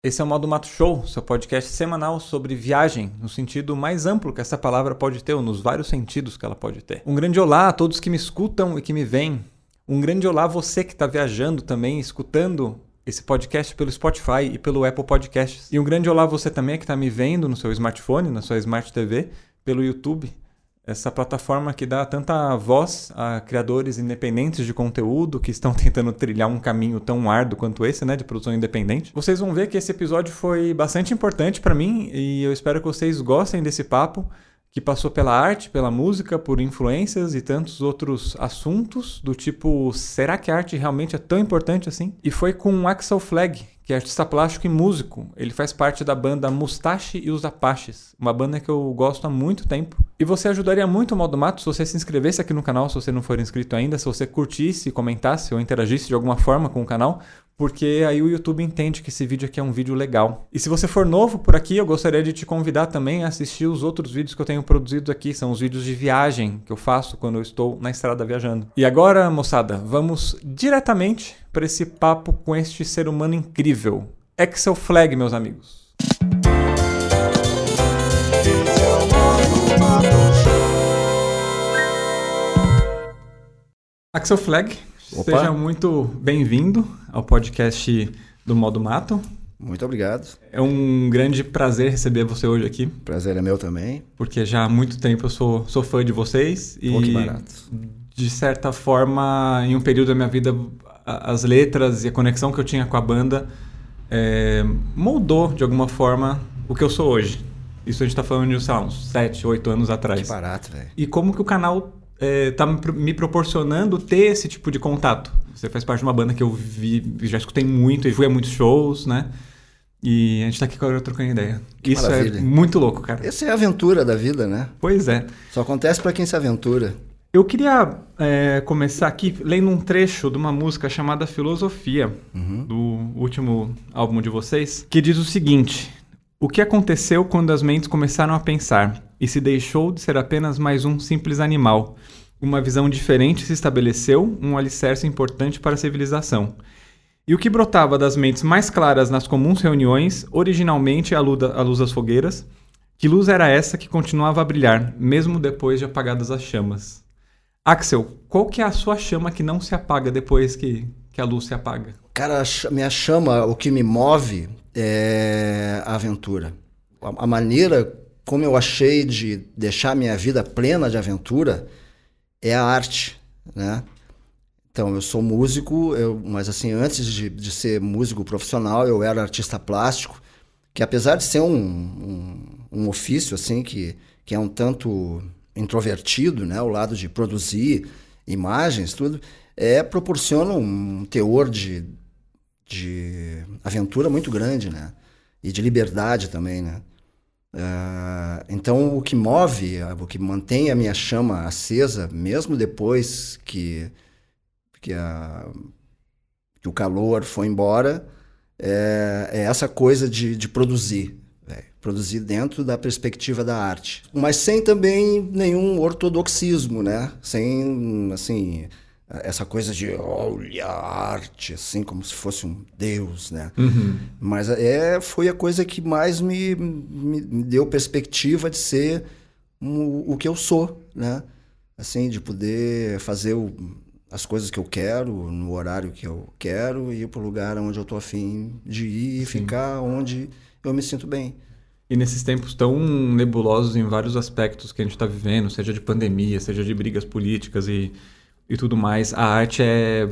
Esse é o Modo Mato Show, seu podcast semanal sobre viagem, no sentido mais amplo que essa palavra pode ter, ou nos vários sentidos que ela pode ter. Um grande olá a todos que me escutam e que me veem. Um grande olá a você que está viajando também, escutando esse podcast pelo Spotify e pelo Apple Podcasts. E um grande olá a você também que está me vendo no seu smartphone, na sua Smart TV, pelo YouTube essa plataforma que dá tanta voz a criadores independentes de conteúdo que estão tentando trilhar um caminho tão árduo quanto esse, né, de produção independente. Vocês vão ver que esse episódio foi bastante importante para mim e eu espero que vocês gostem desse papo que passou pela arte, pela música, por influências e tantos outros assuntos do tipo, será que a arte realmente é tão importante assim? E foi com Axel Flag, que é artista plástico e músico. Ele faz parte da banda Mustache e os Apaches, uma banda que eu gosto há muito tempo. E você ajudaria muito o Modo Mato se você se inscrevesse aqui no canal, se você não for inscrito ainda, se você curtisse, comentasse ou interagisse de alguma forma com o canal, porque aí o YouTube entende que esse vídeo aqui é um vídeo legal. E se você for novo por aqui, eu gostaria de te convidar também a assistir os outros vídeos que eu tenho produzido aqui, são os vídeos de viagem que eu faço quando eu estou na estrada viajando. E agora, moçada, vamos diretamente para esse papo com este ser humano incrível, Excel Flag, meus amigos. Axel Flag, Opa. seja muito bem-vindo ao podcast do Modo Mato. Muito obrigado. É um grande prazer receber você hoje aqui. Prazer é meu também. Porque já há muito tempo eu sou, sou fã de vocês. Pô, e, que barato. de certa forma, em um período da minha vida, as letras e a conexão que eu tinha com a banda é, moldou, de alguma forma, o que eu sou hoje. Isso a gente está falando de, sei lá, uns 7, 8 anos atrás. Que barato, velho. E como que o canal está é, me proporcionando ter esse tipo de contato. Você faz parte de uma banda que eu vi, já escutei muito e fui a muitos shows, né? E a gente está aqui agora trocando ideia. Que Isso é maravilha. é muito louco, cara. Essa é a aventura da vida, né? Pois é. Só acontece para quem se aventura. Eu queria é, começar aqui lendo um trecho de uma música chamada Filosofia, uhum. do último álbum de vocês, que diz o seguinte: O que aconteceu quando as mentes começaram a pensar e se deixou de ser apenas mais um simples animal? Uma visão diferente se estabeleceu, um alicerce importante para a civilização. E o que brotava das mentes mais claras nas comuns reuniões, originalmente a luz das fogueiras, que luz era essa que continuava a brilhar, mesmo depois de apagadas as chamas? Axel, qual que é a sua chama que não se apaga depois que, que a luz se apaga? Cara, minha chama, o que me move é a aventura. A, a maneira como eu achei de deixar minha vida plena de aventura é a arte, né? Então, eu sou músico, eu, mas assim, antes de, de ser músico profissional, eu era artista plástico, que apesar de ser um, um, um ofício, assim, que, que é um tanto introvertido, né, o lado de produzir imagens, tudo, é proporciona um teor de, de aventura muito grande, né? E de liberdade também, né? Uh, então o que move, o que mantém a minha chama acesa, mesmo depois que, que, a, que o calor foi embora, é, é essa coisa de, de produzir, produzir dentro da perspectiva da arte, mas sem também nenhum ortodoxismo, né? Sem assim essa coisa de olha a arte assim como se fosse um deus, né? Uhum. Mas é foi a coisa que mais me, me, me deu perspectiva de ser o, o, que eu sou, né? Assim de poder fazer o, as coisas que eu quero no horário que eu quero e ir para o lugar onde eu tô afim de ir e ficar onde eu me sinto bem. E nesses tempos tão nebulosos em vários aspectos que a gente está vivendo, seja de pandemia, seja de brigas políticas e, e tudo mais, a arte é,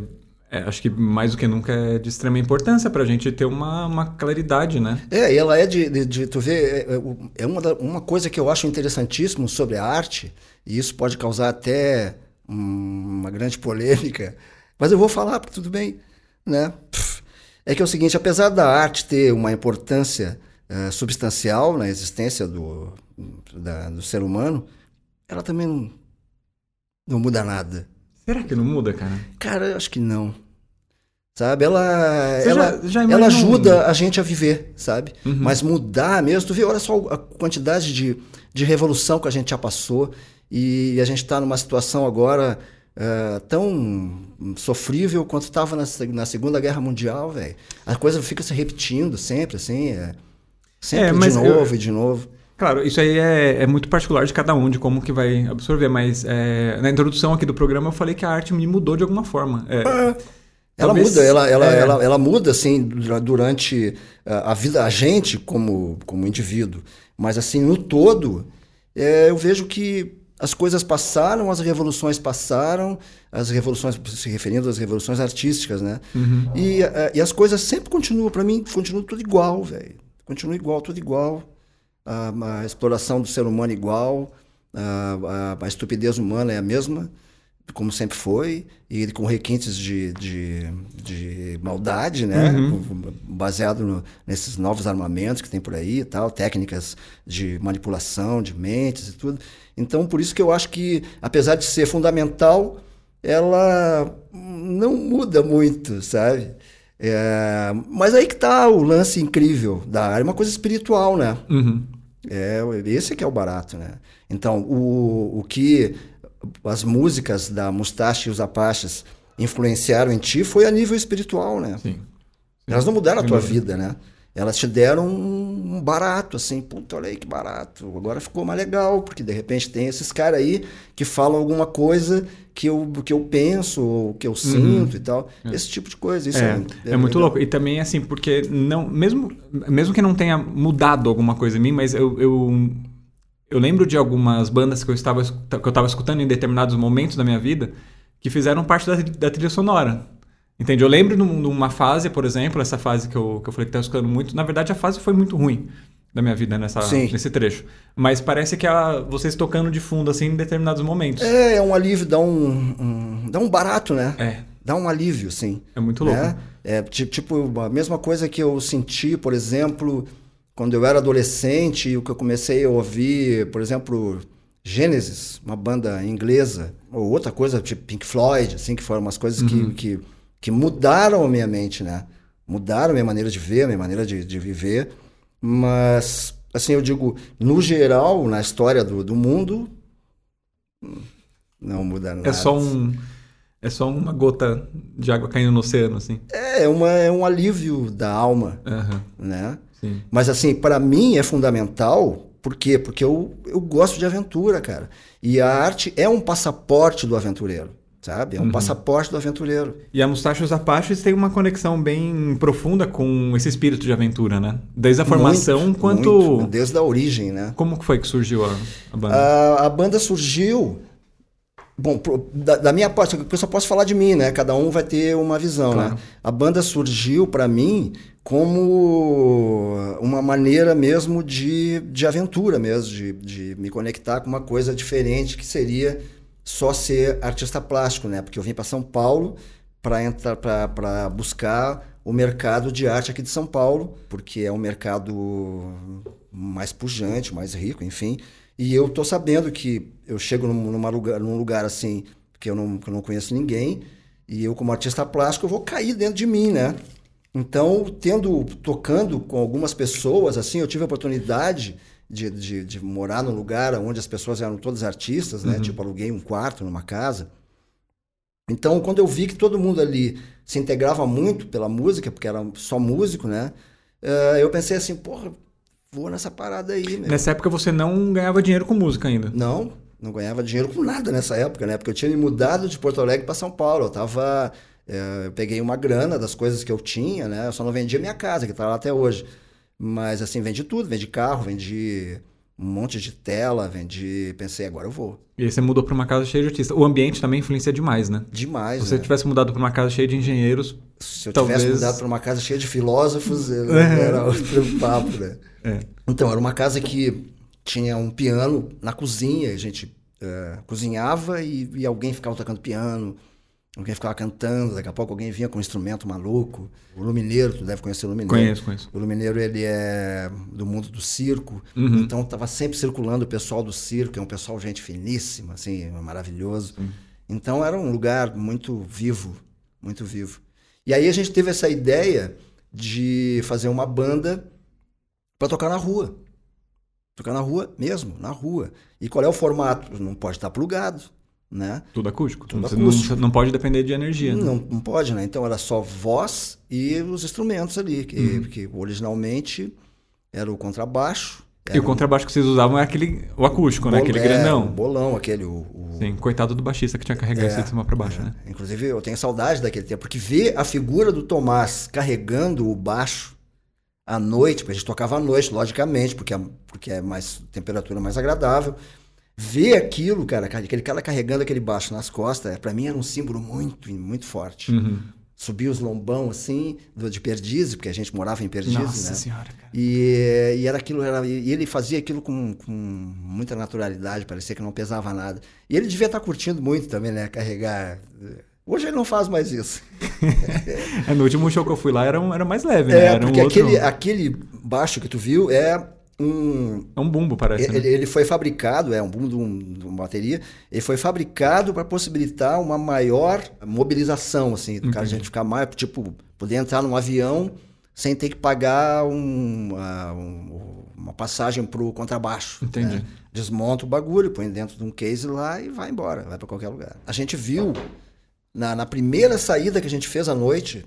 é, acho que mais do que nunca é de extrema importância para a gente ter uma, uma claridade, né? É, e ela é de, de, de tu ver, é, é, é uma, da, uma coisa que eu acho interessantíssimo sobre a arte, e isso pode causar até uma grande polêmica, mas eu vou falar, porque tudo bem, né? É que é o seguinte, apesar da arte ter uma importância uh, substancial na existência do, da, do ser humano, ela também não, não muda nada. Será que não muda, cara? Cara, eu acho que não. Sabe? Ela, ela, já, já ela ajuda a gente a viver, sabe? Uhum. Mas mudar mesmo, tu vê, olha só a quantidade de, de revolução que a gente já passou e a gente está numa situação agora uh, tão sofrível quanto estava na, na, Segunda Guerra Mundial, velho. A coisa fica se repetindo sempre, assim, é, sempre é, de novo eu... e de novo. Claro, isso aí é, é, muito particular de cada um, de como que vai absorver, mas é, na introdução aqui do programa eu falei que a arte me mudou de alguma forma. É, é. ela muda, ela, ela, é. ela, ela, muda, assim, durante a vida, a gente como, como indivíduo. Mas, assim, no todo, é, eu vejo que as coisas passaram, as revoluções passaram, as revoluções, se referindo às revoluções artísticas, né? Uhum. E, e as coisas sempre continuam, para mim, continua tudo igual, velho. Continua igual, tudo igual a, a exploração do ser humano igual, a, a, a, estupidez humana é a mesma, como sempre foi, e com requintes de, de, de maldade, né? Uhum. Baseado no, nesses novos armamentos que tem por aí e tal, técnicas de manipulação de mentes e tudo. Então, por isso que eu acho que, apesar de ser fundamental, ela não muda muito, sabe? É, mas aí que tá o lance incrível da área, uma coisa espiritual, né? Uhum. É, esse que é o barato, né? Então, o, o que as músicas da Mustache e os Apaches influenciaram em ti foi a nível espiritual, né? Sim. Sim. Elas não mudaram a tua vida, né? Elas te deram um barato, assim, puta, olha aí que barato. Agora ficou mais legal, porque de repente tem esses caras aí que falam alguma coisa que eu, que eu penso, ou que eu uhum. sinto uhum. e tal. É. Esse tipo de coisa. Isso é, é, é muito legal. louco. E também, assim, porque não, mesmo, mesmo que não tenha mudado alguma coisa em mim, mas eu, eu, eu lembro de algumas bandas que eu, estava, que eu estava escutando em determinados momentos da minha vida que fizeram parte da, da trilha sonora. Entende? Eu lembro numa fase, por exemplo, essa fase que eu, que eu falei que estava escutando muito. Na verdade, a fase foi muito ruim da minha vida nessa, nesse trecho. Mas parece que a, vocês tocando de fundo, assim, em determinados momentos. É, é um alívio, dá um, um dá um barato, né? É. Dá um alívio, sim. É muito louco. Né? É, tipo, a mesma coisa que eu senti, por exemplo, quando eu era adolescente e o que eu comecei a ouvir, por exemplo, Genesis, uma banda inglesa, ou outra coisa, tipo Pink Floyd, assim, que foram umas coisas uhum. que, que, que mudaram a minha mente, né? Mudaram a minha maneira de ver, a minha maneira de, de viver. Mas, assim, eu digo, no geral, na história do, do mundo, não muda nada. É só um. É só uma gota de água caindo no oceano, assim. É, é, uma, é um alívio da alma, uhum. né? Sim. Mas, assim, para mim é fundamental, por quê? Porque eu, eu gosto de aventura, cara. E a arte é um passaporte do aventureiro sabe? É um uhum. passaporte do aventureiro. E a Mustache os Apaches tem uma conexão bem profunda com esse espírito de aventura, né? Desde a formação muito, quanto... Muito. Desde a origem, né? Como foi que surgiu a, a banda? A, a, banda surgiu... Bom, da, da, minha parte, eu só posso falar de mim, né? Cada um vai ter uma visão, né? claro. né? A banda surgiu para mim como uma maneira mesmo de, de aventura mesmo, de, de me conectar com uma coisa diferente que seria só ser artista plástico, né? Porque eu vim para São Paulo para entrar para buscar o mercado de arte aqui de São Paulo, porque é um mercado mais pujante, mais rico, enfim. E eu tô sabendo que eu chego num, numa lugar, num lugar assim que eu, não, que eu não conheço ninguém e eu como artista plástico eu vou cair dentro de mim, né? Então, tendo tocando com algumas pessoas assim, eu tive a oportunidade de, de, de, morar num lugar onde as pessoas eram todas artistas, né? Uhum. Tipo, aluguei um quarto numa casa. Então, quando eu vi que todo mundo ali se integrava muito pela música, porque era só músico, né? Uh, eu pensei assim, porra, vou nessa parada aí. Meu. Nessa época você não ganhava dinheiro com música ainda? Não, não ganhava dinheiro com nada nessa época, né? Porque eu tinha me mudado de Porto Alegre para São Paulo. Eu tava. Uh, eu peguei uma grana das coisas que eu tinha, né? Eu só não vendia minha casa, que tá lá até hoje. Mas assim, vende tudo, vende carro, vende um monte de tela, vende. Pensei, agora eu vou. E aí você mudou para uma casa cheia de artistas. O ambiente também influencia demais, né? Demais. Se você né? tivesse mudado para uma casa cheia de engenheiros. Se eu talvez... tivesse mudado para uma casa cheia de filósofos, era outro papo, né? É. Então, era uma casa que tinha um piano na cozinha, a gente uh, cozinhava e, e alguém ficava tocando piano. Alguém ficava cantando, daqui a pouco alguém vinha com um instrumento maluco. O Lumineiro, tu deve conhecer o Lumineiro. Conheço, conheço. O Lumineiro, ele é do mundo do circo. Uhum. Então, estava sempre circulando o pessoal do circo, é um pessoal gente finíssima, assim, maravilhoso. Uhum. Então, era um lugar muito vivo, muito vivo. E aí a gente teve essa ideia de fazer uma banda para tocar na rua. Tocar na rua mesmo, na rua. E qual é o formato? Não pode estar plugado né? Tudo acústico. Tudo acústico. Não, não pode depender de energia. né? Não, não pode, né? Então era só voz e os instrumentos ali, que, Uhum. que originalmente era o contrabaixo. E era o contrabaixo que vocês usavam é aquele. O acústico, né? bol- Aquele é, o grandão. bolão, aquele. O, o- Sim, coitado do baixista que tinha que carregar isso de cima pra baixo, né? Inclusive, eu tenho saudade daquele tempo, porque ver a figura do Tomás carregando o baixo à noite, porque a gente tocava à noite, logicamente, porque é, porque é mais temperatura mais agradável. Ver aquilo, cara, aquele cara carregando aquele baixo nas costas, é, para mim era um símbolo muito, muito forte. Uhum. Subir os lombão assim, de Perdizes, porque a gente morava em Perdizes, Nossa né? senhora, cara. E, e era aquilo, era, e ele fazia aquilo com, com muita naturalidade, parecia que não pesava nada. E ele devia estar curtindo muito também, né? Carregar. Hoje ele não faz mais isso. É, no último show que eu fui lá era, um- era mais leve, né? É, Era um porque outro... aquele, aquele baixo que tu viu é um. É um bumbo, parece. né? Ele, ele foi fabricado, é um boom de, um- de uma bateria, ele foi fabricado para possibilitar uma maior mobilização, assim, do cara a gente ficar mais, tipo, poder entrar num avião sem ter que pagar um, ah, um- uma passagem pro contrabaixo. Entendi. né? Desmonta o bagulho, põe dentro de um case lá e vai embora, vai para qualquer lugar. A gente viu na, na primeira saída que a gente fez à noite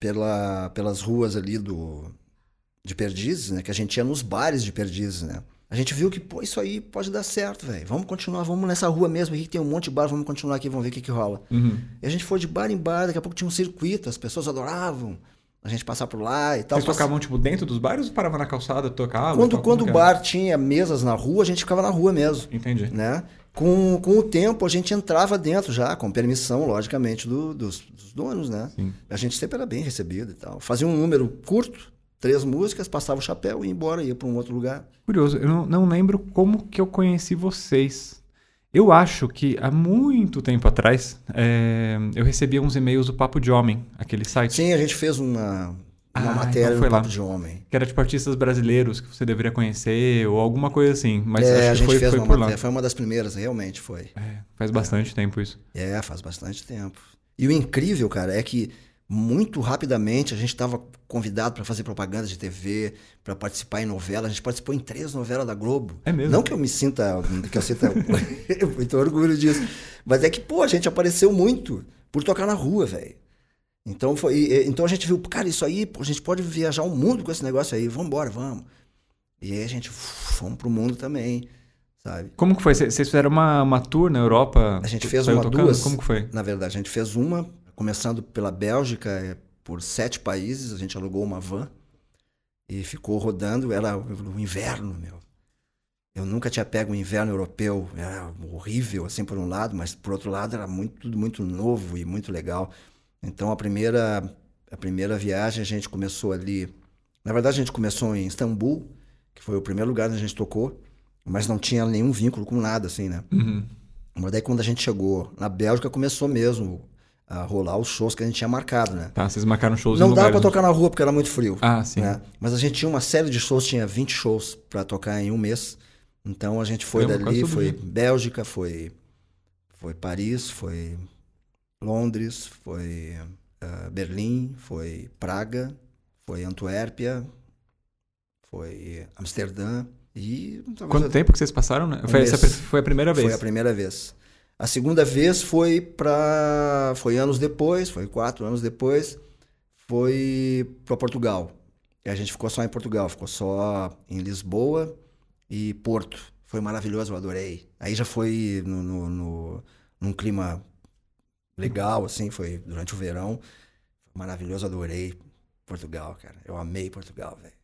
pela, pelas ruas ali do de Perdizes, né? Que a gente ia nos bares de Perdizes, né? A gente viu que, pô, isso aí pode dar certo, velho. Vamos continuar, vamos nessa rua mesmo aqui que tem um monte de bar, vamos continuar aqui, vamos ver o que que rola. Uhum. E a gente foi de bar em bar, daqui a pouco tinha um circuito, as pessoas adoravam a gente passar por lá e tal. Vocês tocavam, tipo, dentro dos bares ou paravam na calçada, tocavam? Quando, quando o bar tinha mesas na rua, a gente ficava na rua mesmo, Entendi. né? Com, com o tempo, a gente entrava dentro já, com permissão, logicamente, do- dos, dos donos, né? Sim. A gente sempre era bem recebido e tal. Fazia um número curto, três músicas, passava o chapéu e ia embora, ia para um outro lugar. Curioso, eu não, não lembro como que eu conheci vocês. Eu acho que há muito tempo atrás é, eu recebia uns e-mails do Papo de Homem, aquele site. Sim, a gente fez uma, uma Ah, matéria então foi no lá. Papo de Homem. Que era tipo artistas brasileiros que você deveria conhecer ou alguma coisa assim. Mas é, acho a que gente foi, fez foi uma por matéria, lá. foi uma das primeiras, realmente foi. É, faz bastante tempo isso. É, faz bastante tempo. E o incrível, cara, é que muito rapidamente a gente estava convidado para fazer propaganda de TV, para participar em novela. A gente participou em três novelas da Globo. É mesmo? Não que eu me sinta, que eu sinta muito orgulho disso, mas é que, pô, a gente apareceu muito por tocar na rua, velho. Então, foi, então a gente viu, cara, isso aí, pô, a gente pode viajar o mundo com esse negócio aí, vamos embora, vamos. E aí a gente fomos pro mundo também, sabe? Como que foi? Vocês fizeram uma, uma tour na Europa? A gente fez uma, tocando? duas. Como que foi? Na verdade, a gente fez uma, começando pela Bélgica, é, por sete países. A gente alugou uma van e ficou rodando. Era o inverno, meu. Eu nunca tinha pego um inverno europeu. Era horrível, assim, por um lado, mas por outro lado era muito, tudo muito novo e muito legal. Então, a primeira, a primeira viagem a gente começou ali. Na verdade, a gente começou em Istambul, que foi o primeiro lugar onde a gente tocou, mas não tinha nenhum vínculo com nada, assim, né? Uhum. Mas daí quando a gente chegou na Bélgica, começou mesmo a rolar os shows que a gente tinha marcado, né? Tá, vocês marcaram shows Não dava pra tocar na rua porque era muito frio. Ah, sim. né? Mas a gente tinha uma série de shows, tinha 20 shows pra tocar em um mês. Então a gente foi dali, foi dia. Bélgica, foi, foi Paris, foi Londres, foi ah, Berlim, foi Praga, foi Antuérpia, foi Amsterdã e... Quanto tempo que vocês passaram? Né? Um Foi, essa, foi a primeira vez? Foi a primeira vez. A segunda vez foi para foi anos depois, foi quatro anos depois, foi para Portugal. E a gente ficou só em Portugal, ficou só em Lisboa e Porto. Foi maravilhoso, eu adorei. Aí já foi no, no, no- num clima legal, assim, foi durante o verão. Maravilhoso, adorei Portugal, cara. Eu amei Portugal, velho.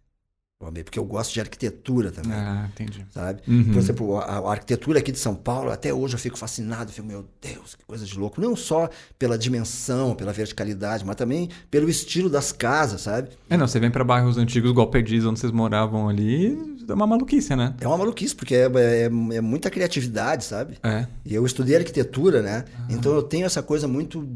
Porque eu gosto de arquitetura também, Ah, entendi. sabe? Uhum. Por exemplo, a, a arquitetura aqui de São Paulo, até hoje eu fico fascinado, fico, meu Deus, que coisa de louco. Não só pela dimensão, pela verticalidade, mas também pelo estilo das casas, sabe? É, não, você vem pra bairros antigos, igual Perdiz, onde vocês moravam ali, é uma maluquice, né? É uma maluquice, porque é, é- é muita criatividade, sabe? É. E eu estudei arquitetura, né? Então eu tenho essa coisa muito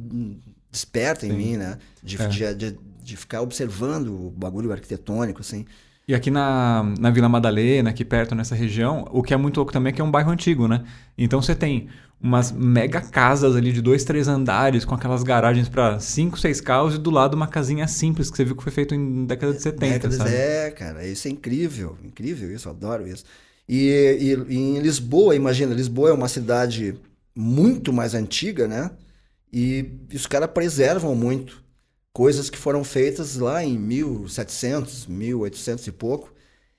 desperta em Sim. mim, né? De, É. de, de, de ficar observando o bagulho arquitetônico, assim. E aqui na, na Vila Madalena, aqui perto nessa região, o que é muito louco também é que é um bairro antigo, né? Então você tem umas mega casas ali de dois, três andares, com aquelas garagens pra cinco, seis carros, e do lado uma casinha simples que você viu que foi feito em década de 70, Décadas, sabe? É, cara, isso é incrível, incrível isso, eu adoro isso. E, e, e em Lisboa, imagina, Lisboa é uma cidade muito mais antiga, né? E os caras preservam muito coisas que foram feitas lá em 1700, 1800 e pouco.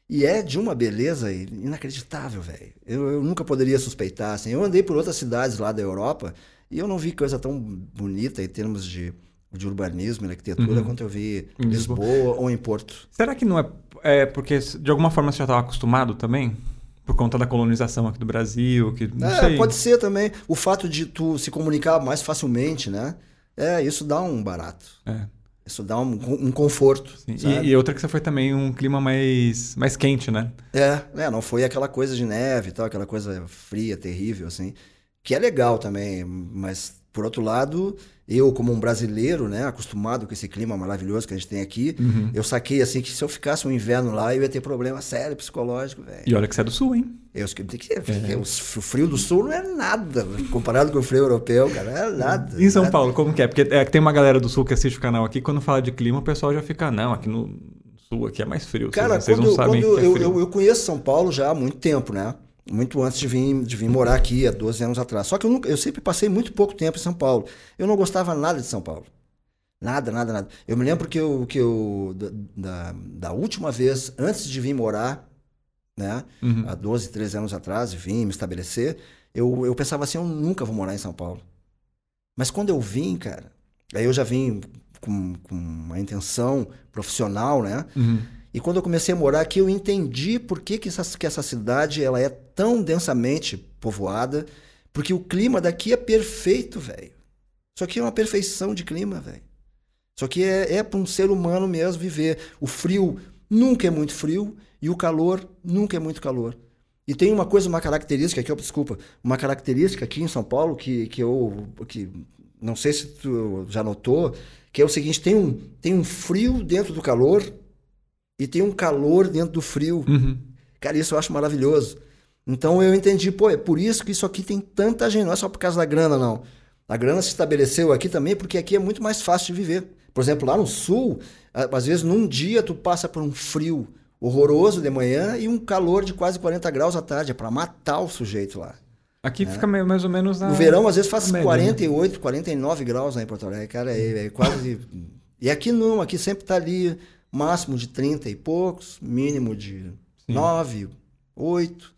E é de uma beleza inacreditável, velho. Eu, eu, nunca poderia suspeitar, assim. Eu andei por outras cidades lá da Europa e eu não vi coisa tão bonita em termos de, de urbanismo e arquitetura uhum. quanto eu vi em Lisboa, Lisboa ou em Porto. Será que não é, é porque de alguma forma você já estava acostumado também? Por conta da colonização aqui do Brasil, que não é, sei. pode ser também. O fato de tu se comunicar mais facilmente, né? É, isso dá um barato. É. Isso dá um, um conforto. E, e, outra que você foi também um clima mais, mais quente, né? É, é, não foi aquela coisa de neve e tal, aquela coisa fria, terrível, assim. Que é legal também, mas por outro lado, eu, como um brasileiro, né, acostumado com esse clima maravilhoso que a gente tem aqui, uhum. eu saquei assim que se eu ficasse um inverno lá, eu ia ter problema sério psicológico, velho. E olha que você é do sul, hein? Eu, que, é. o frio do sul não é nada, comparado com o frio europeu, cara, não é nada. Em São nada. Paulo, como que é? Porque é, tem uma galera do sul que assiste o canal aqui, quando fala de clima, o pessoal já fica, não, aqui no sul aqui é mais frio. Cara, vocês, quando, não sabem quando que é frio. Eu, eu conheço São Paulo já há muito tempo, né? Muito antes de vir, de vir morar aqui, há 12 anos atrás. Só que eu, nunca, eu sempre passei muito pouco tempo em São Paulo. Eu não gostava nada de São Paulo. Nada, nada, nada. Eu me lembro que eu, que eu da, da última vez, antes de vir morar, né, uhum. há 12, 13 anos atrás, vim me estabelecer, eu, eu pensava assim, eu nunca vou morar em São Paulo. Mas quando eu vim, cara, aí eu já vim com, com uma intenção profissional, né? Uhum. E quando eu comecei a morar aqui, eu entendi por que, que, essa, que essa cidade ela é tão densamente povoada, porque o clima daqui é perfeito, velho. Isso aqui é uma perfeição de clima, velho. Isso aqui é, é para um ser humano mesmo viver. O frio nunca é muito frio e o calor nunca é muito calor. E tem uma coisa, uma característica aqui, desculpa, uma característica aqui em São Paulo que, que eu que não sei se tu já notou, que é o seguinte, tem um, tem um frio dentro do calor e tem um calor dentro do frio. Uhum. Cara, isso eu acho maravilhoso. Então eu entendi, pô, é por isso que isso aqui tem tanta gente, não é só por causa da grana, não. A grana se estabeleceu aqui também porque aqui é muito mais fácil de viver. Por exemplo, lá no sul, às vezes num dia tu passa por um frio horroroso de manhã e um calor de quase 40 graus à tarde, é para matar o sujeito lá. Aqui né? fica mais ou menos na. No verão, às vezes faz média, 48, né? 49 graus lá em Porto Alegre, cara, é, é quase. e aqui não, aqui sempre tá ali máximo de 30 e poucos, mínimo de Sim. 9, 8.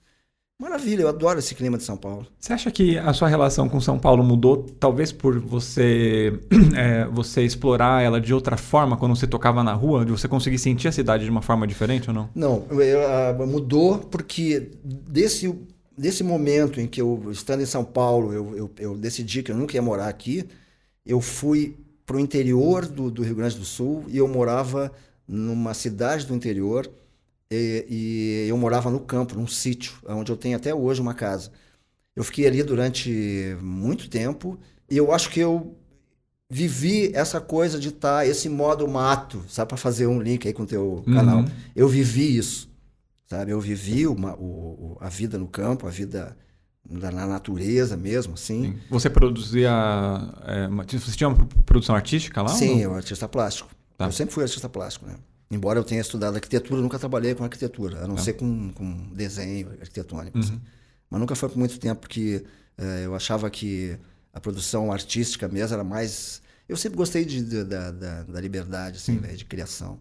Maravilha, eu adoro esse clima de São Paulo. Você acha que a sua relação com São Paulo mudou, talvez por você é, você explorar ela de outra forma quando você tocava na rua, de você conseguir sentir a cidade de uma forma diferente ou não? Não, eu, uh, mudou porque desse, desse momento em que eu, estando em São Paulo, eu, eu, eu decidi que eu nunca ia morar aqui, eu fui para o interior do, do Rio Grande do Sul e eu morava numa cidade do interior e, e, eu morava no campo, num sítio, onde eu tenho até hoje uma casa. Eu fiquei ali durante muito tempo e eu acho que eu vivi essa coisa de estar, tá, esse modo mato, sabe, para fazer um link aí com o teu uhum. canal. Eu vivi isso, sabe? Eu vivi uma, o, a vida no campo, a vida na natureza mesmo, assim. Sim. Você produzia. É, você tinha uma produção artística lá? Sim, eu artista plástico. Tá. Eu sempre fui artista plástico, né? Embora eu tenha estudado arquitetura, nunca trabalhei com arquitetura, a não tá. ser com, com desenho arquitetônico. Uhum. Assim. Mas nunca foi por muito tempo, porque é, eu achava que a produção artística mesmo era mais. Eu sempre gostei de, de da, da, da, liberdade, assim, né, de criação.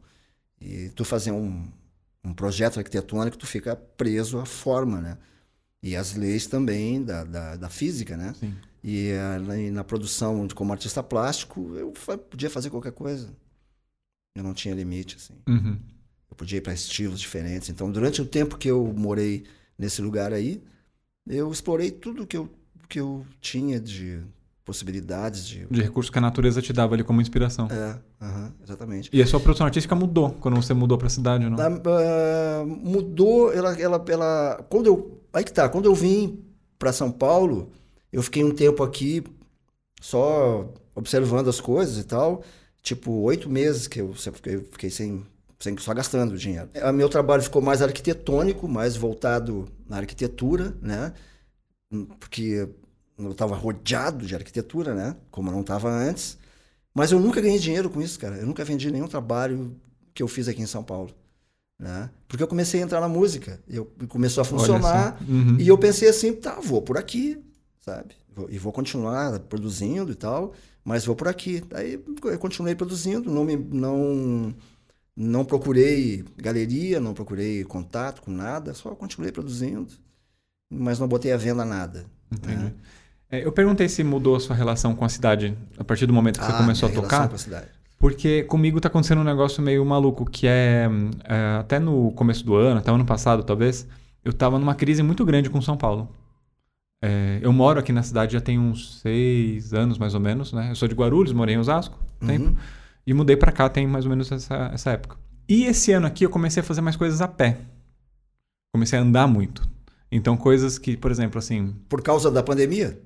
E tu fazer um, um projeto arquitetônico, tu fica preso à forma, né? E às leis também da, da, da física, né? Sim. E, a, e na produção de, como artista plástico, eu podia fazer qualquer coisa. Eu não tinha limite, assim. Uhum. Eu podia ir para estilos diferentes. Então, durante o tempo que eu morei nesse lugar aí, eu explorei tudo que eu, que eu tinha de possibilidades de... De recursos que a natureza te dava ali como inspiração. É, exatamente. E a sua produção artística mudou quando você mudou para a cidade, não? Uh, mudou, ela, ela, ela... Quando eu... Aí que tá, quando eu vim para São Paulo, eu fiquei um tempo aqui só observando as coisas e tal tipo, oito meses que eu fiquei, fiquei sem, sem só gastando dinheiro. O meu trabalho ficou mais arquitetônico, mais voltado na arquitetura, né? Porque eu estava rodeado de arquitetura, né? Como eu não estava antes. Mas eu nunca ganhei dinheiro com isso, cara. Eu nunca vendi nenhum trabalho que eu fiz aqui em São Paulo. Né? Porque eu comecei a entrar na música, eu começou a funcionar Uhum. e eu pensei assim, tá, vou por aqui, sabe? E vou continuar produzindo e tal, mas vou por aqui. Aí eu continuei produzindo, não me não não procurei galeria, não procurei contato com nada, só continuei produzindo, mas não botei à venda nada. Entendi. né? É, eu perguntei se mudou a sua relação com a cidade a partir do momento que você Ah, começou a tocar. com a cidade. Porque comigo tá acontecendo um negócio meio maluco, que é, é, até no começo do ano, até o ano passado talvez, eu tava numa crise muito grande com São Paulo. É, eu moro aqui na cidade já tem uns seis anos mais ou menos, né? Eu sou de Guarulhos, morei em Osasco, um tempo, Uhum. e mudei pra cá tem mais ou menos essa, essa época. E esse ano aqui eu comecei a fazer mais coisas a pé. Comecei a andar muito. Então coisas que, por exemplo, assim, Por causa da pandemia?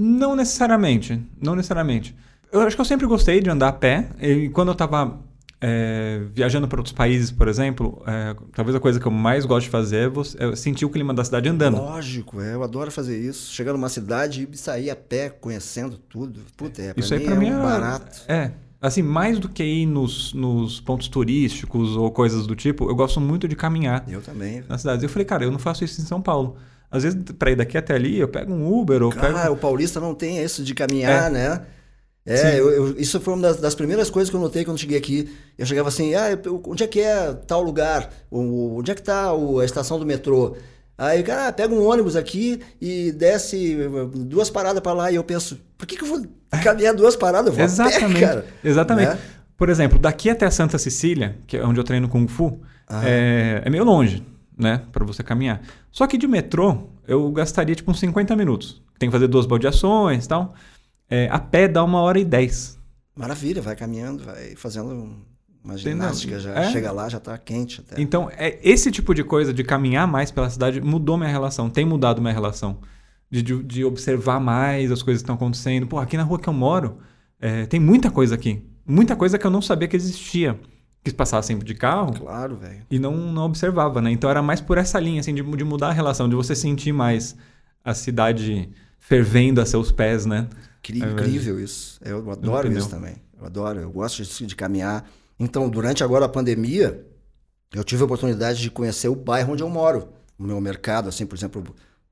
não necessariamente. Não necessariamente. Eu acho que eu sempre gostei de andar a pé. E quando eu tava é, viajando para outros países, por exemplo, é, talvez a coisa que eu mais gosto de fazer é, é sentir o clima da cidade andando. Lógico, é, eu adoro fazer isso. Chegar numa cidade e sair a pé, conhecendo tudo. Puta, é, Isso aí mim pra é mim um é- barato. É. Assim, mais do que ir nos, nos pontos turísticos ou coisas do tipo, eu gosto muito de caminhar Eu também. nas cidades. Eu falei, cara, eu não faço isso em São Paulo. Às vezes, pra ir daqui até ali, eu pego um Uber ou pego. Ah, o paulista não tem isso de caminhar, É. né? É, eu- eu- isso foi uma das, das primeiras coisas que eu notei quando cheguei aqui. Eu chegava assim, ah, eu- onde é que é tal lugar? O- onde é que tá o- a estação do metrô? Aí, cara, pega um ônibus aqui e desce duas paradas pra lá. E eu penso, por que, que eu vou caminhar duas paradas? Eu vou Exatamente. pé, cara. Exatamente. Né? Por exemplo, daqui até Santa Cecília, que é onde eu treino Kung Fu, Ah. é, é meio longe, né? Pra você caminhar. Só que de metrô, eu gastaria tipo uns 50 minutos. Tem que fazer duas baldeações e tal. É, a pé dá uma hora e dez. Maravilha, vai caminhando, vai fazendo uma Entendeu? ginástica, já É. chega lá, já tá quente até. Então, é, esse tipo de coisa, de caminhar mais pela cidade, mudou minha relação, tem mudado minha relação. De, de, de observar mais as coisas que estão acontecendo. Pô, aqui na rua que eu moro, é, tem muita coisa aqui. Muita coisa que eu não sabia que existia. Quis passar sempre de carro Claro, velho. e não, não observava, né? Então era mais por essa linha, assim, de, de mudar a relação, de você sentir mais a cidade fervendo a seus pés, né? Incri- É incrível isso. Eu adoro isso também. Eu adoro, eu gosto de, de caminhar. Então, durante agora a pandemia, eu tive a oportunidade de conhecer o bairro onde eu moro. O meu mercado, assim, por exemplo,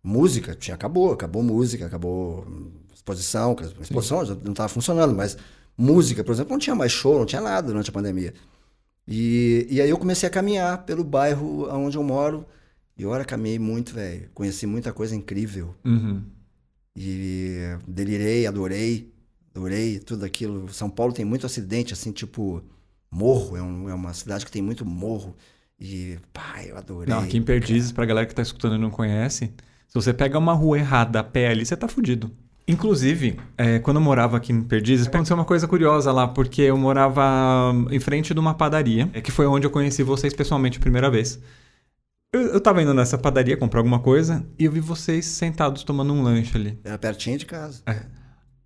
música, tinha, acabou, acabou música, acabou hum, exposição, exposição já não estava funcionando, mas música, por exemplo, não tinha mais show, não tinha nada durante a pandemia. E, e aí eu comecei a caminhar pelo bairro onde eu moro. E olha, caminhei muito, velho. Conheci muita coisa incrível. Uhum. E delirei, adorei, adorei tudo aquilo. São Paulo tem muito acidente, assim, tipo, morro, é, um- é uma cidade que tem muito morro. E, pá, eu adorei. Não, aqui em Perdizes, pra galera que tá escutando e não conhece, se você pega uma rua errada a pé ali, você tá fudido. Inclusive, é, quando eu morava aqui em Perdizes, aconteceu uma coisa curiosa lá, porque eu morava em frente de uma padaria, é, que foi onde eu conheci vocês pessoalmente a primeira vez. Eu, eu tava indo nessa padaria comprar alguma coisa e eu vi vocês sentados tomando um lanche ali. Era pertinho de casa.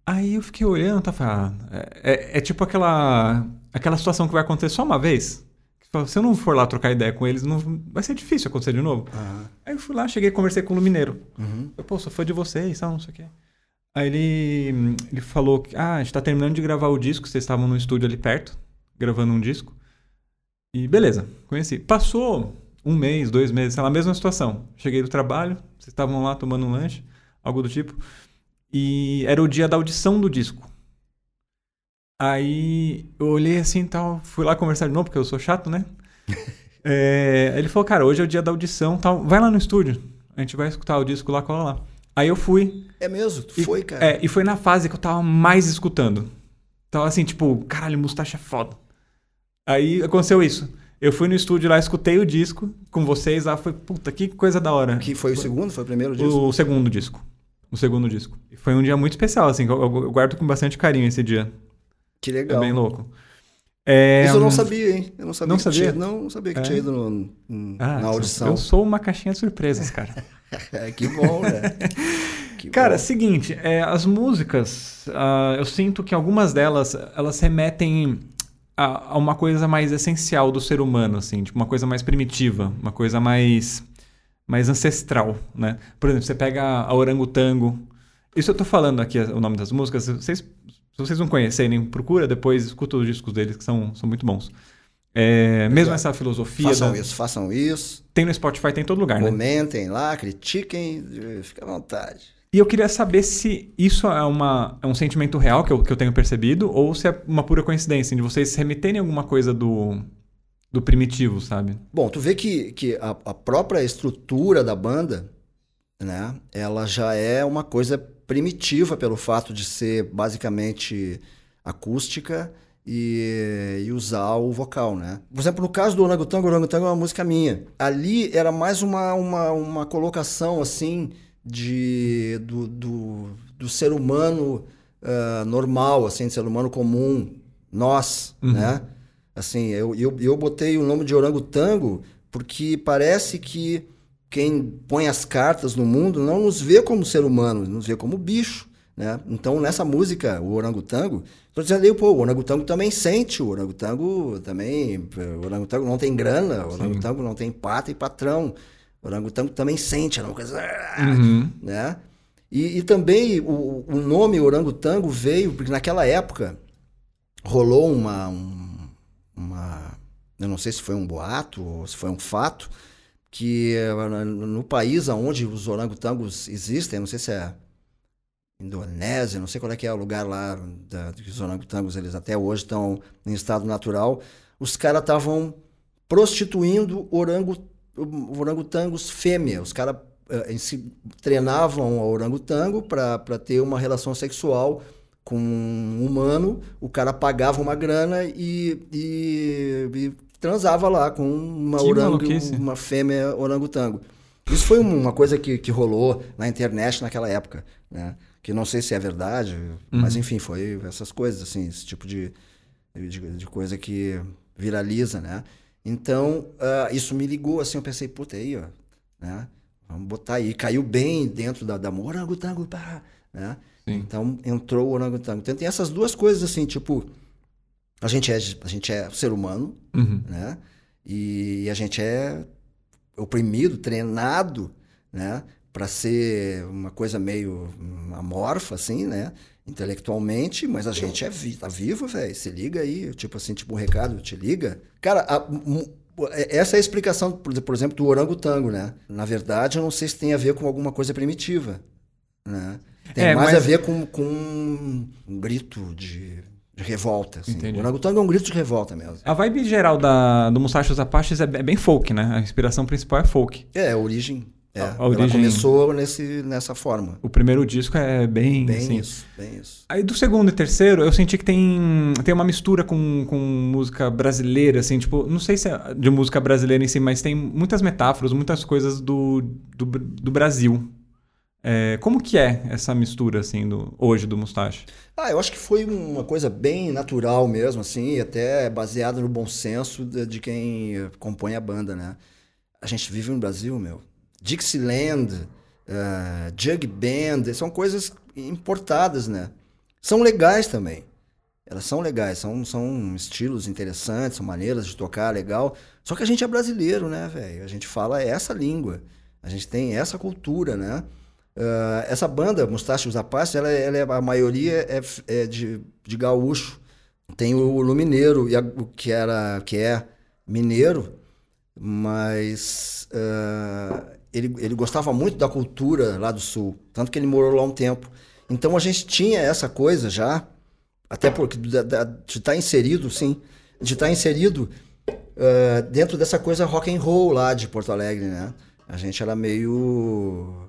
Aí eu fiquei olhando, tá falando, é, é- é tipo aquela aquela situação que vai acontecer só uma vez. Se eu não for lá trocar ideia com eles, não, vai ser difícil acontecer de novo. Aham. Aí eu fui lá, cheguei, conversei com o Lumineiro. Uhum. Eu, pô, sou fã de vocês, tal, não sei o quê. Aí ele, ele falou que, ah, a gente tá terminando de gravar o disco, vocês estavam no estúdio ali perto, gravando um disco. E beleza, conheci. Passou um mês, dois meses, sei lá, mesma situação. Cheguei do trabalho, vocês estavam lá tomando um lanche, algo do tipo. E era o dia da audição do disco. Aí eu olhei assim e tal, fui lá conversar de novo, porque eu sou chato, né? É, ele falou, cara, hoje é o dia da audição tal. Vai lá no estúdio. A gente vai escutar o disco lá, cola lá. Aí eu fui. É mesmo? Tu E- foi, cara? É, e foi na fase que eu tava mais escutando. Então, assim, tipo, caralho, Mustache é foda. Aí aconteceu isso. Eu fui no estúdio lá, escutei o disco com vocês lá, foi, puta, que coisa da hora. Que foi o segundo? Foi o primeiro disco? O segundo disco. O segundo disco. E foi um dia muito especial, assim, eu, eu- guardo com bastante carinho esse dia. Que É legal. bem louco. É, Isso eu não hum, sabia, hein? Eu não sabia. Não que sabia? Tinha, não, sabia que É. tinha ido no- no- ah, na audição. Eu sou uma caixinha de surpresas, cara. É, que bom, né? Que Cara, bom. seguinte, é, as músicas, ah, eu sinto que algumas delas, elas remetem a, a uma coisa mais essencial do ser humano, assim, tipo uma coisa mais primitiva, uma coisa mais, mais ancestral, né? Por exemplo, você pega a Orangotango, isso eu tô falando aqui o nome das músicas, vocês, se vocês não conhecerem, procura depois, escuta os discos deles que são, são muito bons. É, mesmo essa filosofia. Façam da- isso, façam isso. Tem no Spotify, tem em todo lugar, né? Comentem lá, critiquem, fica à vontade. E eu queria saber se isso é, uma, é um sentimento real que eu, que eu tenho percebido ou se é uma pura coincidência de vocês remeterem alguma coisa do, do primitivo, sabe? Bom, tu vê que, que a, a própria estrutura da banda, né, ela já é uma coisa primitiva pelo fato de ser basicamente acústica e, e usar o vocal, né? Por exemplo, no caso do Orangotango, o Orangotango é uma música minha. Ali era mais uma, uma, uma colocação, assim, de, do, do, do ser humano ah, normal, assim, do ser humano comum, nós, né? Assim, eu, eu, eu botei o nome de orangotango porque parece que quem põe as cartas no mundo não nos vê como ser humano, nos vê como bicho, né? Então, nessa música, o orangotango, tô dizendo ali, pô, o orangotango também sente, o orangotango também, o orangotango não tem grana, o orangotango não tem pata e patrão, o orangotango também sente, é uma coisa, Uhum. né? E, e também o, o nome orangotango veio porque naquela época rolou uma, um- uma, eu não sei se foi um boato ou se foi um fato, que eh, no país onde os orangotangos existem, não sei se é Indonésia, não sei qual é que é o lugar lá da, que os orangotangos eles até hoje estão em estado natural, os caras estavam prostituindo orango, orangotangos fêmea. Os caras eh, treinavam o orangotango para ter uma relação sexual com um humano, o cara pagava uma grana e, e- e transava lá com uma, Que orango, maluquice. uma fêmea orangotango. Isso foi um, uma coisa que, que rolou na internet naquela época, né? Que não sei se é verdade, mas enfim, foi essas coisas, assim, esse tipo de, de, de coisa que viraliza, né? Então, ah, isso me ligou, assim, eu pensei, puta, aí, ó, né? Vamos botar aí. Caiu bem dentro da, da orangotango, pá, né? Sim. Então, entrou o orangotango. Então, tem essas duas coisas, assim, tipo, a gente é, a gente é ser humano, Uhum. né? E a gente é oprimido, treinado, né? Para ser uma coisa meio hum, amorfa, assim, né? Intelectualmente, mas a gente é vi tá vivo, velho. Se liga aí, tipo assim, tipo um recado, te liga. Cara, a- mu- essa é a explicação, por exemplo, do orangotango, né? Na verdade, eu não sei se tem a ver com alguma coisa primitiva, né? Tem É, mais mas- a ver com, com um grito de, de revolta, assim. Entendi. O orangotango é um grito de revolta mesmo. A vibe geral da, do Musashi dos Apaches é, é bem folk, né? A inspiração principal é folk. É, a origem. É, A- a ela origem- começou nesse, nessa forma. O primeiro disco é bem, Bem assim, isso, bem isso. Aí do segundo e terceiro, eu senti que tem, tem uma mistura com, com música brasileira, assim, tipo, não sei se é de música brasileira em si, mas tem muitas metáforas, muitas coisas do, do, do Brasil. É, como que é essa mistura, assim, do, hoje do Mustache? Ah, eu acho que foi uma coisa bem natural mesmo, assim, até baseada no bom senso de, de quem compõe a banda, né? A gente vive no Brasil, meu. Dixieland, eh, Jug Band, são coisas importadas, né? São legais também. Elas são legais, são, são estilos interessantes, são maneiras de tocar legal. Só que a gente é brasileiro, né, velho? A gente fala essa língua. A gente tem essa cultura, né? Ah, essa banda, Mustache os Apaches, ela, ela é, a maioria é, é de, de gaúcho. Tem o Lumineiro, que, era, que é mineiro, mas ah, ele, ele gostava muito da cultura lá do sul, tanto que ele morou lá um tempo. Então a gente tinha essa coisa já, até porque de estar inserido, sim, de estar inserido ah, dentro dessa coisa rock and roll lá de Porto Alegre, né? A gente era meio,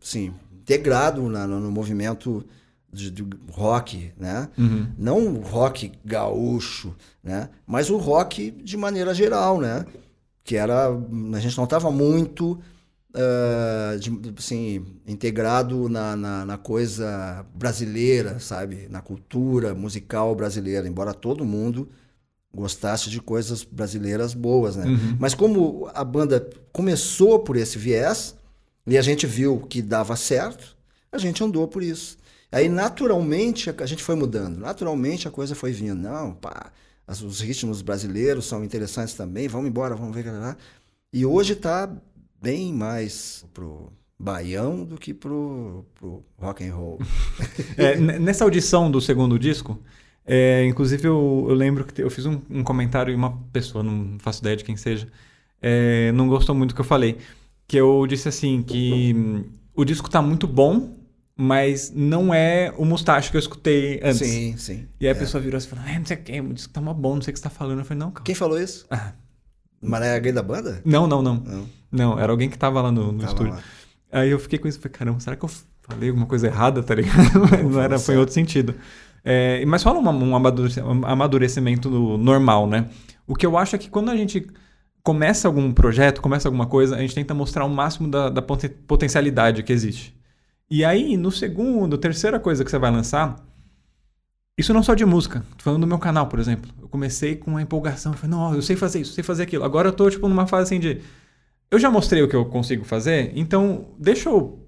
sim, integrado na- no, no movimento de, de rock, né? Não o rock gaúcho, né? Mas o rock de maneira geral, né? Que era, a gente não estava muito ah, de- assim, integrado na, na, na coisa brasileira, sabe? Na cultura musical brasileira, embora todo mundo gostasse de coisas brasileiras boas, né? Mas como a banda começou por esse viés e a gente viu que dava certo, a gente andou por isso. Aí naturalmente a gente foi mudando, naturalmente a coisa foi vindo. Não, pá, os ritmos brasileiros são interessantes também, vamos embora, vamos ver. lá. E hoje tá bem mais pro baião do que pro, pro rock and roll. É, nessa audição do segundo disco, É, inclusive, eu, eu lembro que eu fiz um, um comentário e uma pessoa, não faço ideia de quem seja, é, não gostou muito do que eu falei. Que eu disse assim, que hum, o disco tá muito bom, mas não é o Mustache que eu escutei antes. Sim, sim. E aí a É. pessoa virou assim e falou, é, não sei o que, o disco tá mó bom, não sei o que você tá falando. Eu falei, não, calma. Quem falou isso? Ah, Maré alguém da banda? não, não, não. Não. Não, era alguém que tava lá no, no Tava estúdio. lá. Aí eu fiquei com isso, falei, caramba, será que eu falei alguma coisa errada, tá ligado? Mas não era, foi em outro sentido. É, mas fala um um amadurecimento no- normal, né? O que eu acho é que quando a gente começa algum projeto, começa alguma coisa, a gente tenta mostrar o máximo da, da poten- potencialidade que existe. E aí, no segundo, terceira coisa que você vai lançar, isso não só de música, tô falando do meu canal, por exemplo. Eu comecei com uma empolgação, eu falei, não, eu sei fazer isso, sei fazer aquilo. Agora eu tô, tipo, numa fase assim de, eu já mostrei o que eu consigo fazer, então deixa eu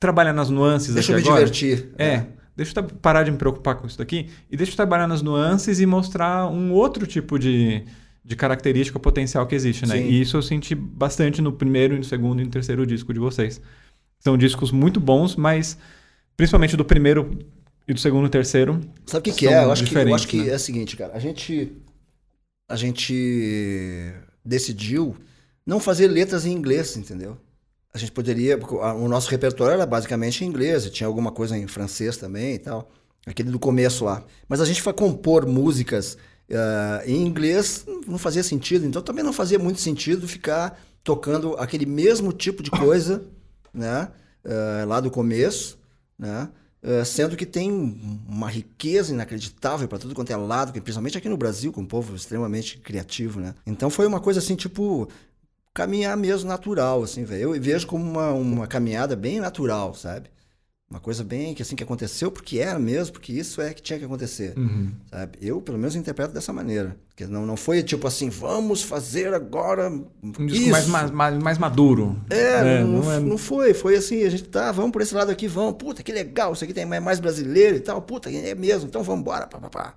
trabalhar nas nuances Deixa eu aqui me agora. divertir. É, deixa eu parar de me preocupar com isso daqui e deixa eu trabalhar nas nuances e mostrar um outro tipo de, de característica potencial que existe, né? Sim. E isso eu senti bastante no primeiro, no segundo e no terceiro disco de vocês. São discos muito bons, mas principalmente do primeiro e do segundo e terceiro. Sabe o que, que é? Eu acho que, eu acho que né? é o seguinte, cara. A gente, a gente decidiu não fazer letras em inglês, entendeu? A gente poderia. O nosso repertório era basicamente em inglês, tinha alguma coisa em francês também e tal. Aquele do começo lá. Mas a gente foi compor músicas ah, em inglês, não fazia sentido. Então também não fazia muito sentido ficar tocando aquele mesmo tipo de coisa, né? ah, lá do começo, né? Uh, sendo que tem uma riqueza inacreditável para tudo quanto é lado, principalmente aqui no Brasil, com um povo extremamente criativo, né? Então foi uma coisa assim, tipo, caminhar mesmo natural, assim, velho. Eu vejo como uma, uma caminhada bem natural, sabe? Uma coisa bem que assim que aconteceu porque era mesmo, porque isso é que tinha que acontecer, sabe? Eu, pelo menos, interpreto dessa maneira. Que não, não foi tipo assim, vamos fazer agora Um disco mais, mais, mais, maduro. É, não, não é- não foi. Foi assim, a gente tá, vamos por esse lado aqui, vamos. Puta, que legal, isso aqui tem mais- mais brasileiro e tal. Puta, é mesmo, então vamos embora. Pá, pá, pá.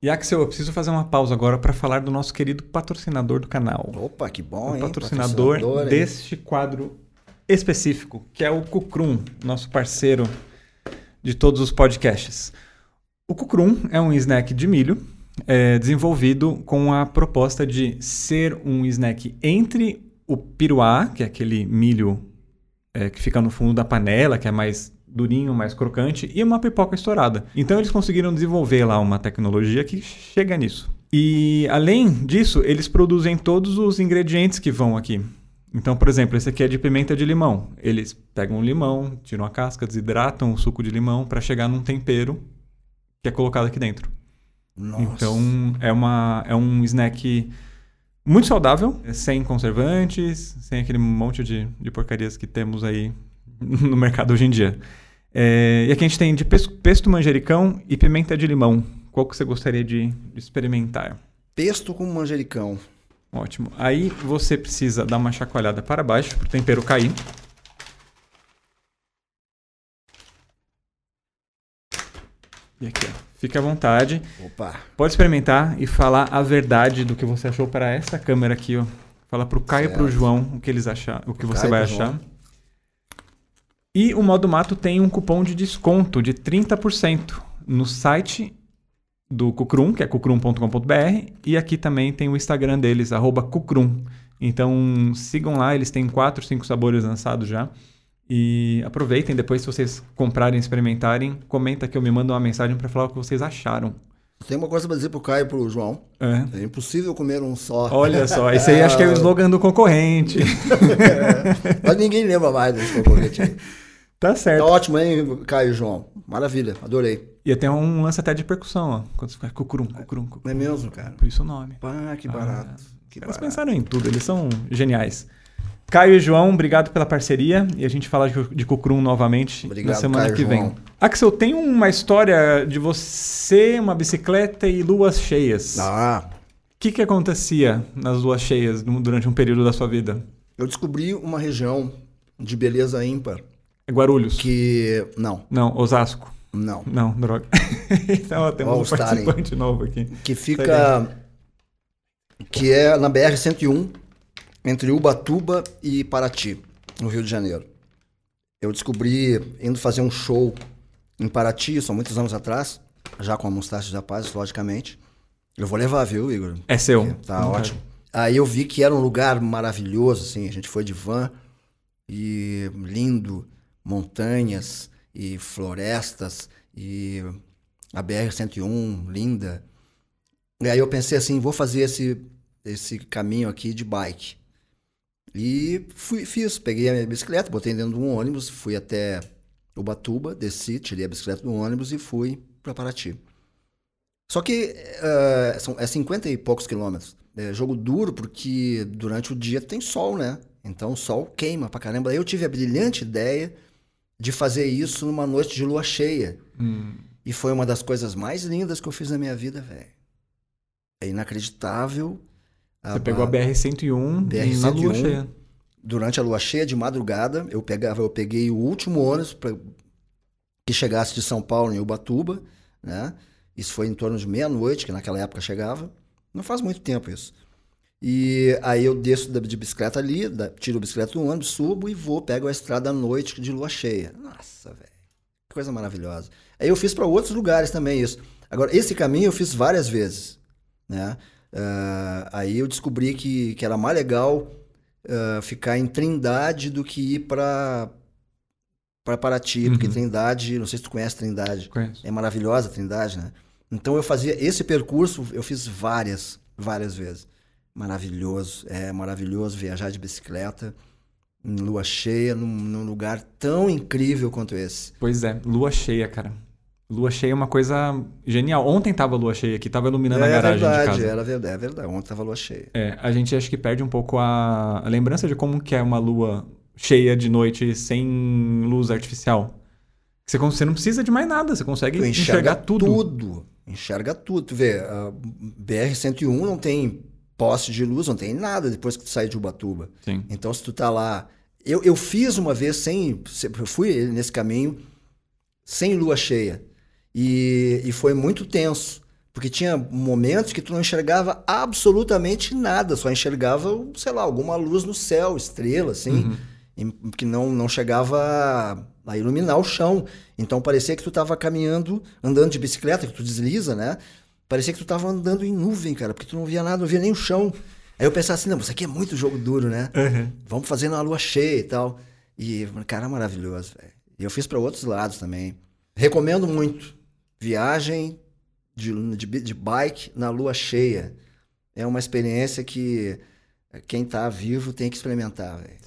E Axel, eu preciso fazer uma pausa agora para falar do nosso querido patrocinador do canal. Opa, que bom, o hein? patrocinador, hein? deste quadro específico, que é o Cucrum, nosso parceiro de todos os podcasts. O Cucrum é um snack de milho é, desenvolvido com a proposta de ser um snack entre o piruá, que é aquele milho é, que fica no fundo da panela, que é mais durinho, mais crocante, e uma pipoca estourada. Então eles conseguiram desenvolver lá uma tecnologia que chega nisso. E além disso, eles produzem todos os ingredientes que vão aqui. Então, por exemplo, esse aqui é de pimenta de limão. Eles pegam o limão, tiram a casca, desidratam o suco de limão para chegar num tempero que é colocado aqui dentro. Nossa. Então é, uma, é um snack muito saudável, sem conservantes, sem aquele monte de, de porcarias que temos aí no mercado hoje em dia. É, e aqui a gente tem de pesto, pesto manjericão e pimenta de limão. Qual que você gostaria de, de experimentar? Pesto com manjericão. Ótimo. Aí você precisa dar uma chacoalhada para baixo para o tempero cair. E aqui, ó. Fique à vontade. Opa. Pode experimentar e falar a verdade do que você achou para essa câmera aqui, ó. Fala pro Caio e pro. João o que eles achar, o que Pro você Caio vai achar. João. E o Modo Mato tem um cupom de desconto de 30% no site do Cucrum, que é cucrum.com.br, e aqui também tem o Instagram deles, arroba Cucrum. Então sigam lá, eles têm 4, 5 sabores lançados já. E aproveitem, depois se vocês comprarem, experimentarem, comenta que eu me mando uma mensagem para falar o que vocês acharam. Tem uma coisa pra dizer pro Caio e pro João. É. É impossível comer um só. Olha só, esse aí acho que é o slogan do concorrente. Mas ninguém lembra mais desse concorrente aí. tá Tá certo. ótimo, hein, Caio e João? Maravilha, adorei. E tem um lance até de percussão, ó. Quando você faz cucurum, cucurum, cucurum. Não é mesmo, cara? Por isso o nome. Pá, que barato. que Os caras barato. pensaram em tudo, eles são geniais. Caio e João, obrigado pela parceria. E a gente fala de, Cucurum novamente Obrigado, na semana Caio que vem. João. Axel, tem uma história de você, uma bicicleta e luas cheias. O Ah, que, que acontecia nas luas cheias durante um período da sua vida? eu descobri uma região de beleza ímpar É Guarulhos? que... Não, Não, Osasco. Não. Não, droga. então, ó, temos um participante novo aqui. que fica que é na BR 101 entre Ubatuba e Paraty, no Rio de Janeiro. Eu descobri indo fazer um show em Paraty, são muitos anos atrás, já com a Mustache da Paz, logicamente. Eu vou levar, viu, Igor? É seu. Tá ótimo. Aí eu vi que era um lugar maravilhoso, assim. A gente foi de van e lindo, montanhas e florestas e a BR-101, linda. E aí eu pensei assim, vou fazer esse, esse caminho aqui de bike. E fui, fiz, peguei a minha bicicleta, botei dentro de um ônibus, fui até Ubatuba, desci, tirei a bicicleta do ônibus e fui para Paraty. Só que uh, são, é 50 e poucos quilômetros. É jogo duro porque durante o dia tem sol, né? Então o sol queima pra caramba. Aí eu tive a brilhante ideia de fazer isso numa noite de lua cheia. Hum. E foi uma das coisas mais lindas que eu fiz na minha vida, velho. É inacreditável. Você a, pegou a BR-101 BR na lua cheia. Durante a lua cheia, de madrugada, eu pegava, eu peguei o último ônibus pra, que chegasse de São Paulo em Ubatuba, né? Isso foi em torno de meia-noite, que naquela época chegava. Não faz muito tempo isso. E aí eu desço de bicicleta ali, tiro a bicicleta do ônibus, subo e vou, pego a estrada à noite de lua cheia. Nossa, velho. Que coisa maravilhosa. Aí eu fiz para outros lugares também isso. Agora, esse caminho eu fiz várias vezes, né? Uh, aí eu descobri que, que era mais legal uh, ficar em Trindade do que ir para para Paraty, uhum. porque Trindade, não sei se tu conhece Trindade, Conheço. é maravilhosa Trindade, né? Então eu fazia esse percurso, eu fiz várias, várias vezes. Maravilhoso, é maravilhoso viajar de bicicleta em lua cheia, num, num lugar tão incrível quanto esse. Pois é, lua cheia, cara. Lua cheia é uma coisa genial. Ontem tava lua cheia aqui, tava iluminando é, a garagem verdade, de casa. Era verdade, é verdade. Ontem tava lua cheia. É, a gente acho que perde um pouco a, a lembrança de como que é uma lua cheia de noite sem luz artificial. Você, você não precisa de mais nada, você consegue enxerga enxergar tudo. tudo. Enxerga tudo. Tu vê, a BR-101 não tem poste de luz, não tem nada depois que tu sai de Ubatuba. Sim. Então, se tu tá lá... Eu, eu fiz uma vez sem... Eu fui nesse caminho sem lua cheia. E, e foi muito tenso. Porque tinha momentos que tu não enxergava absolutamente nada, só enxergava, sei lá, alguma luz no céu, estrela, assim, uhum. que não, não chegava a iluminar o chão. Então parecia que tu estava caminhando, andando de bicicleta, que tu desliza, né? Parecia que tu estava andando em nuvem, cara, porque tu não via nada, não via nem o chão. Aí eu pensava assim, não, isso aqui é muito jogo duro, né? Uhum. Vamos fazer na lua cheia e tal. E, cara, maravilhoso, velho. E eu fiz para outros lados também. Recomendo muito. Viagem de, de, de, bike na lua cheia. É uma experiência que quem tá vivo tem que experimentar, velho.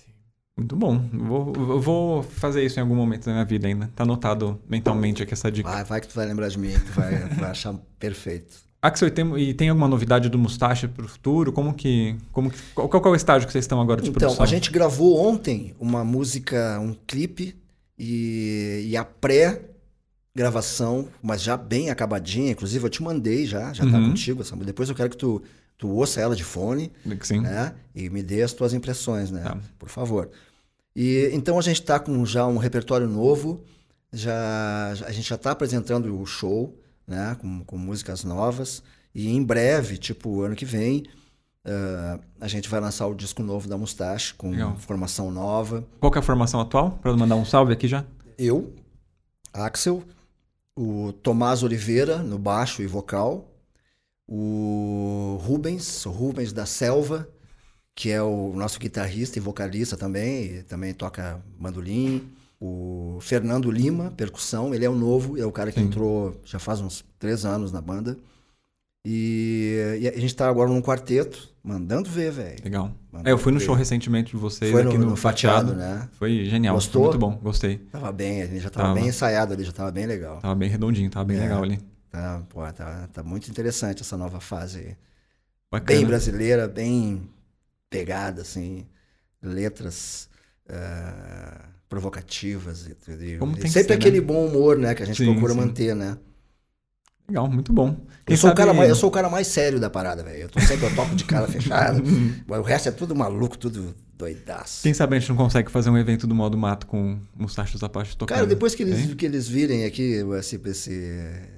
Muito bom. Vou, eu vou fazer isso em algum momento da minha vida ainda. Tá anotado mentalmente aqui essa dica. Vai, vai que tu vai lembrar de mim, tu vai, vai achar perfeito. Axel, e tem, e tem alguma novidade do Mustache para o futuro? Como que, como que, qual, qual é o estágio que vocês estão agora de então, produção? Então, a gente gravou ontem uma música, um clipe e, e a pré gravação, mas já bem acabadinha. Inclusive, eu te mandei já, já tá uhum. tá contigo. Depois eu quero que tu, tu ouça ela de fone. Sim. Né? E me dê as tuas impressões, né? Tá. Por favor. E então a gente está com já um repertório novo. Já, a gente já está apresentando o show, né? Com, com músicas novas. E em breve, tipo ano que vem, uh, a gente vai lançar o disco novo da Mustache com Legal. formação nova. Qual é a formação atual? Para mandar um salve aqui já. Eu, Axel, o Tomás Oliveira no baixo e vocal, o Rubens, o Rubens da Selva, que é o nosso guitarrista e vocalista também, e também toca bandolim. O Fernando Lima, percussão, ele é o novo, é o cara que Sim. entrou já faz uns três anos na banda. E, e a gente está agora num quarteto, mandando ver, velho. Legal. É, eu fui no ver. show recentemente de vocês foi aqui no, no Fatiado, né? Foi genial. Gostou? Foi muito bom, gostei. Tava bem, ele já tava, tava, bem ensaiado ali, já tava bem legal. Tava bem redondinho, tava bem é, legal ali. Tá, pô, tá, tá muito interessante essa nova fase aí. Bacana. Bem brasileira, bem pegada, assim, letras uh, provocativas. E, Como tem sempre ser, aquele né? bom humor, né, que a gente sim, procura sim. manter, né? Legal, muito bom. eu sou, sabe... o cara mais, eu sou o cara mais sério da parada, velho. Eu tô sempre eu toco de cara fechada. o resto é tudo maluco, tudo doidaço. Quem sabe a gente não consegue fazer um evento do modo mato com Mustachos Apache tocando. Cara, depois que eles, que eles virem aqui esse, esse,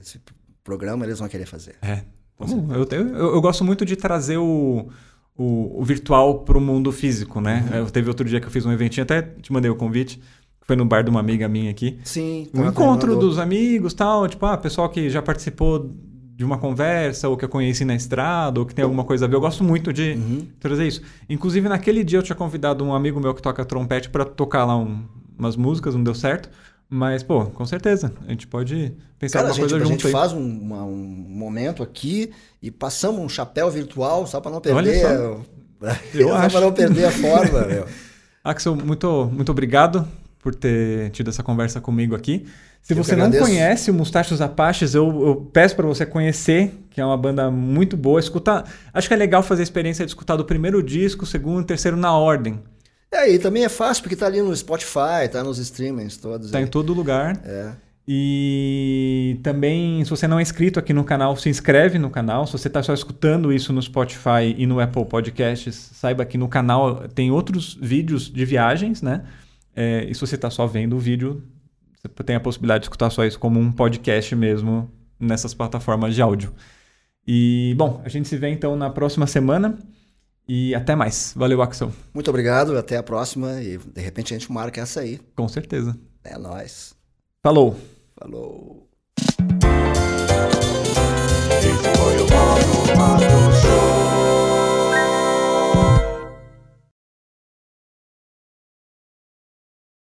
esse programa, eles vão querer fazer. É. Bom, eu, eu, eu, gosto muito de trazer o, o, o virtual para o mundo físico, né? Uhum. Eu, teve outro dia que eu fiz um eventinho, até te mandei o convite, foi no bar de uma amiga minha aqui. Sim. Um encontro dos amigos, tal, tipo, ah, pessoal que já participou de uma conversa, ou que eu conheci na estrada, ou que tem alguma coisa a ver. Eu gosto muito de Uhum. trazer isso. Inclusive, naquele dia eu tinha convidado um amigo meu que toca trompete para tocar lá um- umas músicas, não deu certo. Mas, pô, com certeza, a gente pode pensar Cara, a alguma gente, coisa a junto gente aí. faz um, uma- um momento aqui e passamos um chapéu virtual só para não perder. Eu só acho. para não perder a forma, meu. Axel, muito, muito obrigado por ter tido essa conversa comigo aqui. Se Eu você não conhece o Mustachos Apaches, eu, eu peço para você conhecer, que é uma banda muito boa. Escutar, acho que é legal fazer a experiência de escutar do primeiro disco, segundo e terceiro na ordem. É, e também é fácil porque tá ali no Spotify, tá nos streamings todos. Tá aí. em todo lugar. É. E também, se você não é inscrito aqui no canal, se inscreve no canal. Se você está só escutando isso no Spotify e no Apple Podcasts, saiba que no canal tem outros vídeos de viagens, né? É, e se você está só vendo o vídeo, você tem a possibilidade de escutar só isso como um podcast mesmo nessas plataformas de áudio. E, bom, a gente se vê então na próxima semana. E até mais. Valeu, Axel. Muito obrigado, até a próxima e de repente a gente marca essa aí. Com certeza. É nóis. Falou. Falou. Esse foi o modo, modo